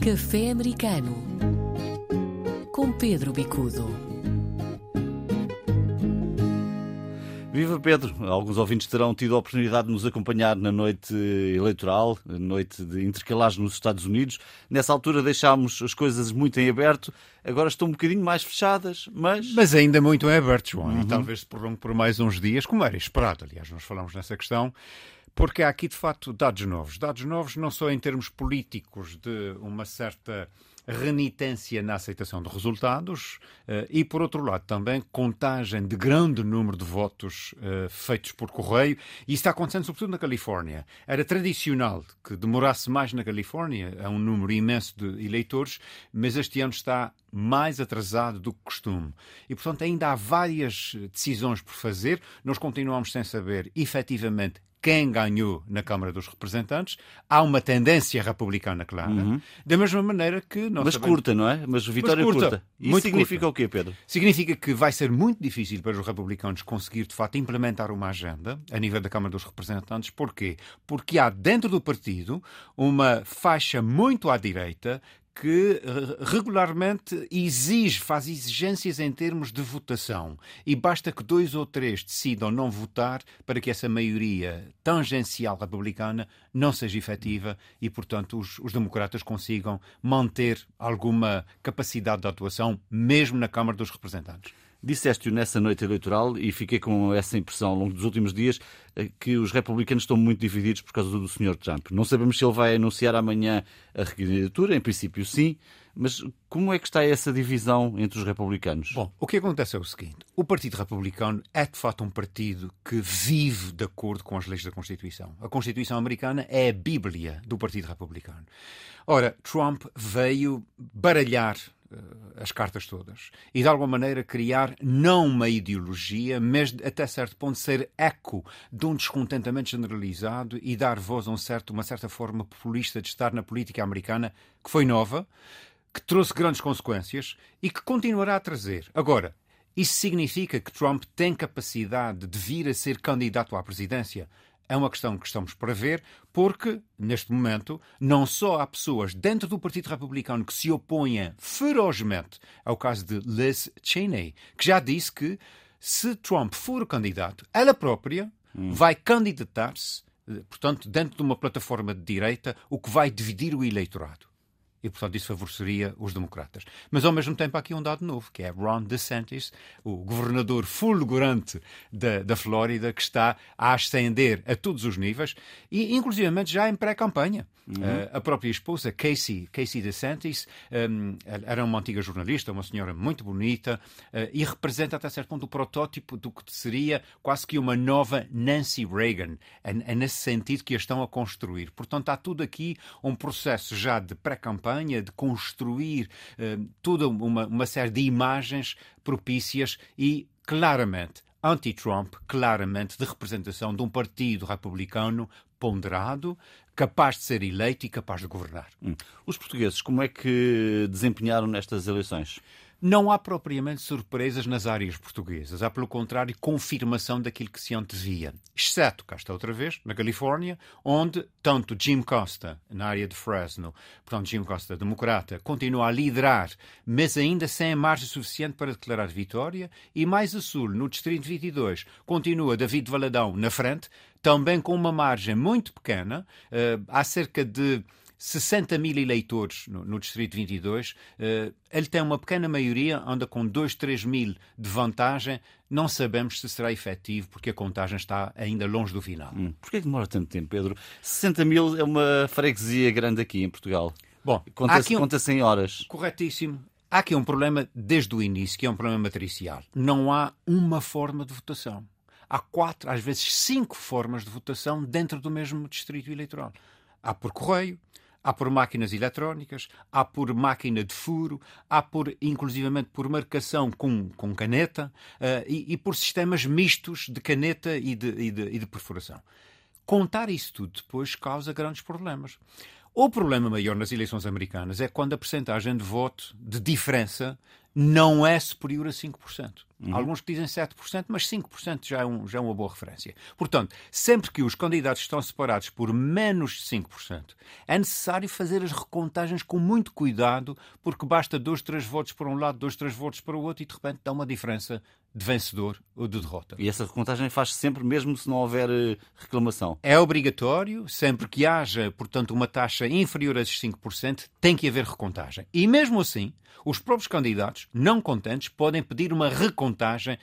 Café Americano com Pedro Bicudo. Viva Pedro! Alguns ouvintes terão tido a oportunidade de nos acompanhar na noite eleitoral, noite de intercalares nos Estados Unidos. Nessa altura deixámos as coisas muito em aberto, agora estão um bocadinho mais fechadas, mas. Mas ainda muito em aberto, João, uhum. e talvez se prolongue por mais uns dias, como era esperado. Aliás, nós falamos nessa questão. Porque há aqui, de facto, dados novos. Dados novos não só em termos políticos de uma certa renitência na aceitação de resultados eh, e, por outro lado, também contagem de grande número de votos uh, feitos por correio. E isso está acontecendo sobretudo na Califórnia. Era tradicional que demorasse mais na Califórnia, há um número imenso de eleitores, mas este ano está mais atrasado do que costume. E, portanto, ainda há várias decisões por fazer. Nós continuamos sem saber efetivamente quem ganhou na Câmara dos Representantes. Há uma tendência republicana clara. Uhum. Da mesma maneira que. Mas sabemos... curta, não é? Mas vitória Mas curta. curta. Isso muito significa curta. o quê, Pedro? Significa que vai ser muito difícil para os republicanos conseguir, de facto, implementar uma agenda a nível da Câmara dos Representantes. Porquê? Porque há dentro do partido uma faixa muito à direita que regularmente exige, faz exigências em termos de votação. E basta que dois ou três decidam não votar para que essa maioria tangencial republicana não seja efetiva e, portanto, os, os democratas consigam manter alguma capacidade de atuação, mesmo na Câmara dos Representantes. Disseste-o nessa noite eleitoral e fiquei com essa impressão ao longo dos últimos dias eh, que os republicanos estão muito divididos por causa do Sr. Trump. Não sabemos se ele vai anunciar amanhã a recandidatura, em princípio sim, mas como é que está essa divisão entre os republicanos? Bom, o que acontece é o seguinte: o Partido Republicano é de facto um partido que vive de acordo com as leis da Constituição. A Constituição americana é a Bíblia do Partido Republicano. Ora, Trump veio baralhar as cartas todas e de alguma maneira criar não uma ideologia, mas até certo ponto ser eco de um descontentamento generalizado e dar voz a um certo, uma certa forma populista de estar na política americana que foi nova, que trouxe grandes consequências e que continuará a trazer. Agora, isso significa que Trump tem capacidade de vir a ser candidato à presidência? É uma questão que estamos para ver, porque, neste momento, não só há pessoas dentro do Partido Republicano que se opõem ferozmente ao caso de Liz Cheney, que já disse que, se Trump for o candidato, ela própria hum. vai candidatar-se, eh, portanto, dentro de uma plataforma de direita, o que vai dividir o eleitorado e, portanto, isso favoreceria os democratas. Mas, ao mesmo tempo, há aqui um dado novo, que é Ron DeSantis, o governador fulgurante da, da Flórida, que está a ascender a todos os níveis e, inclusivamente, já em pré-campanha. Uhum. Uh, a própria esposa, Casey, Casey DeSantis, um, era uma antiga jornalista, uma senhora muito bonita uh, e representa até certo ponto o protótipo do que seria quase que uma nova Nancy Reagan. É, é nesse sentido que a estão a construir. Portanto, há tudo aqui um processo já de pré-campanha, de construir uh, toda uma, uma série de imagens propícias e, claramente, anti-Trump, claramente de representação de um partido republicano ponderado, capaz de ser eleito e capaz de governar. Hum. Os portugueses, como é que desempenharam nestas eleições? Não há propriamente surpresas nas áreas portuguesas. Há, pelo contrário, confirmação daquilo que se antevia. Exceto, cá está outra vez, na Califórnia, onde tanto Jim Costa, na área de Fresno, portanto, Jim Costa, democrata, continua a liderar, mas ainda sem margem suficiente para declarar vitória, e mais a sul, no Distrito 22, continua David Valadão na frente, também com uma margem muito pequena, uh, há cerca de 60 mil eleitores no, no Distrito 22. Uh, eh, ele tem uma pequena maioria, anda com 2, 3 mil de vantagem. Não sabemos se será efetivo, porque a contagem está ainda longe do final. Hum. Porquê demora tanto tempo, Pedro? 60 mil é uma freguesia grande aqui em Portugal. Bom, conta-se um... conta em horas. Corretíssimo. Há aqui um problema desde o início, que é um problema matricial. Não há uma forma de votação. Há quatro, às vezes cinco formas de votação dentro do mesmo distrito eleitoral. Há por correio, há por máquinas eletrónicas, há por máquina de furo, há por, inclusivamente, por marcação com, com caneta uh, e, e, por sistemas mistos de caneta e de, e, de, e de perfuração. Contar isso tudo depois causa grandes problemas. O problema maior nas eleições americanas é quando a percentagem de voto de diferença não é superior a 5%. Uhum. Alguns que dizem 7%, mas 5% já é, um, já é uma boa referência. Portanto, sempre que os candidatos estão separados por menos de 5%, é necessário fazer as recontagens com muito cuidado, porque basta dois, três votos para um lado, dois, três votos para o outro e de repente dá uma diferença de vencedor ou de derrota. E essa recontagem faz sempre, mesmo se não houver eh, reclamação? É obrigatório, sempre que haja, portanto, uma taxa inferior a esses 5%, tem que haver recontagem. E mesmo assim, os próprios candidatos, não contentes, podem pedir uma recontagem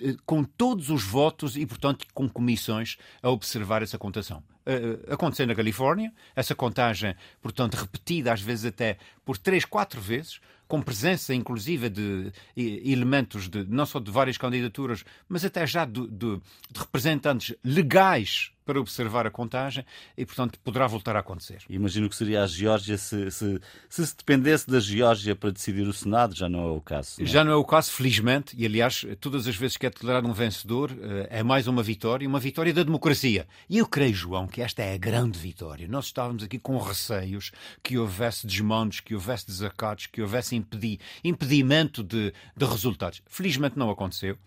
eh, com todos os votos e, portanto, com comissões a observar essa contação. Uh, aconteceu na Califórnia, essa contagem, portanto, repetida às vezes até por três, quatro vezes, com presença inclusive de elementos de, não só de várias candidaturas, mas até já de, de, de representantes legais para observar a contagem e, portanto, poderá voltar a acontecer. Imagino que seria a Geórgia se, se, se, se dependesse da Geórgia para decidir o Senado, já não é o caso. Não é? Já não é o caso, felizmente, e aliás, todas as vezes que é declarado um vencedor, eh, é mais uma vitória, uma vitória da democracia. E eu creio, João, que esta é a grande vitória. Nós estávamos aqui com receios que houvesse desmandos, que houvesse desacatos, que houvesse impedi impedimento de, de resultados. Felizmente não aconteceu.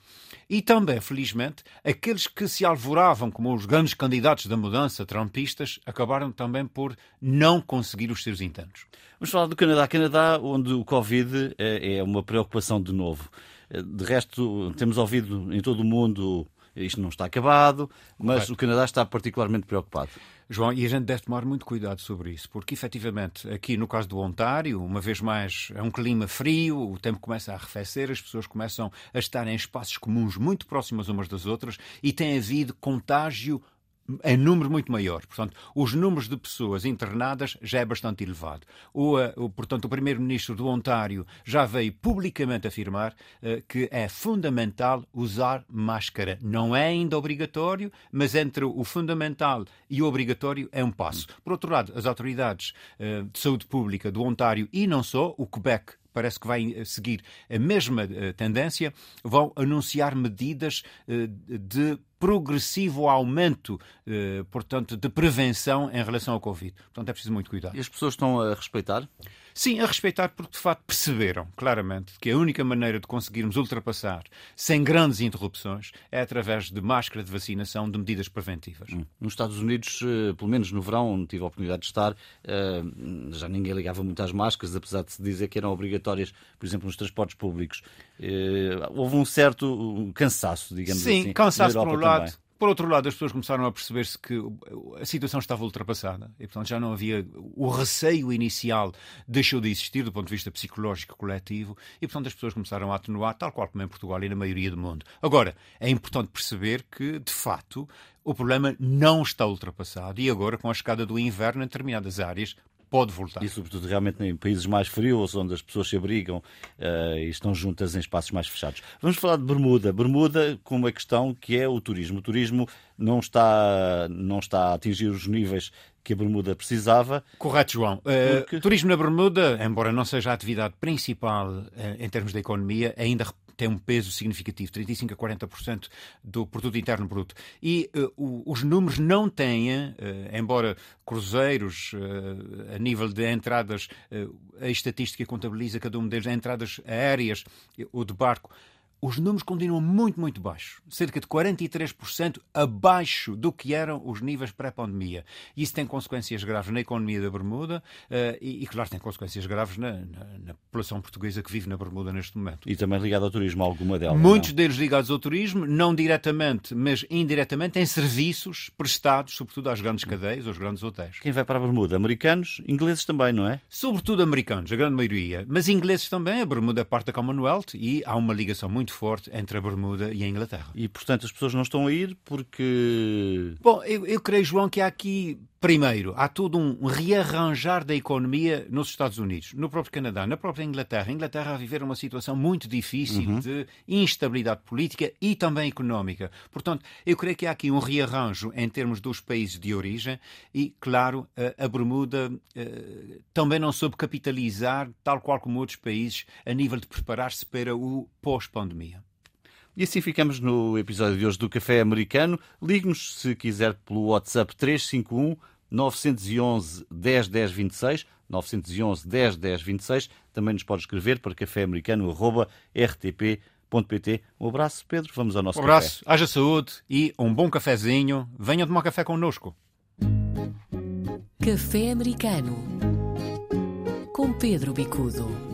E também, felizmente, aqueles que se alvoravam como os grandes candidatos da mudança, trumpistas, acabaram também por não conseguir os seus intentos. Vamos falar do Canadá. Canadá, onde o Covid é, é uma preocupação de novo. De resto, temos ouvido em todo o mundo isto não está acabado, mas Correto. o Canadá está particularmente preocupado. João, e a gente deve tomar muito cuidado sobre isso, porque efetivamente, aqui no caso do Ontário, uma vez mais, é um clima frio, o tempo começa a arrefecer, as pessoas começam a estar em espaços comuns muito próximas umas das outras e tem havido contágio em número muito maior. Portanto, os números de pessoas internadas já é bastante elevado. O, eh, o portanto, o primeiro-ministro do Ontário já veio publicamente afirmar uh, que é fundamental usar máscara. Não é ainda obrigatório, mas entre o fundamental e o obrigatório é um passo. Por outro lado, as autoridades uh, de saúde pública do Ontário e não só, o Quebec parece que vai seguir a mesma tendência, vão anunciar medidas de progressivo aumento, eh, portanto, de prevenção em relação ao Covid. Portanto, é preciso muito cuidado. E as pessoas estão a respeitar? Sim, a respeitar porque de facto perceberam claramente que a única maneira de conseguirmos ultrapassar sem grandes interrupções é através de máscara de vacinação, de medidas preventivas. Hum. Nos Estados Unidos, eh, pelo menos no verão, onde tive a oportunidade de estar, eh, já ninguém ligava muito às máscaras, apesar de se dizer que eram obrigatórias, por exemplo, nos transportes públicos. Eh, houve um certo cansaço, digamos Sim, assim. Sim, cansaço por um lado. Também. Por outro lado, as pessoas começaram a perceber-se que a situação estava ultrapassada e, portanto, já não havia. O receio inicial deixou de existir do ponto de vista psicológico coletivo e, portanto, as pessoas começaram a atenuar, tal qual como em Portugal e na maioria do mundo. Agora, é importante perceber que, de facto, o problema não está ultrapassado e agora, com a chegada do inverno em determinadas áreas, pode voltar. E sobretudo realmente em países mais frios, onde as pessoas se abrigam uh, e estão juntas em espaços mais fechados. Vamos falar de Bermuda. Bermuda com uma questão que é o turismo. O turismo não está, não está a atingir os níveis que a Bermuda precisava. Correto, João. Uh, porque... Turismo na Bermuda, embora não seja a atividade principal uh, em termos da economia, ainda tem um peso significativo, 35 a 40% do produto interno bruto. E uh, o, os números não têm, uh, embora cruzeiros, uh, a nível de entradas, a estatística contabiliza cada um deles, entradas aéreas ou de barco, os números continuam muito, muito baixos. Cerca de 43% abaixo do que eram os níveis pré-pandemia. Isso tem consequências graves na economia da Bermuda uh, e, e, claro, tem consequências graves na, na, na, população portuguesa que vive na Bermuda neste momento. E também ligado ao turismo, alguma delas? Muitos não? deles ligados ao turismo, não diretamente, mas indiretamente, em serviços prestados, sobretudo às grandes cadeias, aos grandes hotéis. Quem vai para a Bermuda? Americanos, ingleses também, não é? Sobretudo americanos, a grande maioria. Mas ingleses também. A Bermuda é parte da Commonwealth e há uma ligação muito muito forte entre a Bermuda e a Inglaterra. E, portanto, as pessoas não estão a ir porque. Bom, eu, eu creio, João, que há aqui, primeiro, há todo um rearranjar da economia nos Estados Unidos, no próprio Canadá, na própria Inglaterra. A Inglaterra a viver uma situação muito difícil uhum. de instabilidade política e também económica. Portanto, eu creio que há aqui um rearranjo em termos dos países de origem e, claro, a, a Bermuda uh, também não soube capitalizar, tal qual como outros países, a nível de preparar-se para o pós-pandemia. E assim ficamos no episódio de hoje do Café Americano. Ligue-nos se quiser pelo WhatsApp 351 911 10 10 26. 911 10 10 26. Também nos pode escrever para caféamericano.rtp.pt. Um abraço, Pedro. Vamos ao nosso Um abraço, café. haja saúde e um bom cafezinho. Venham tomar café connosco. Café Americano com Pedro Bicudo.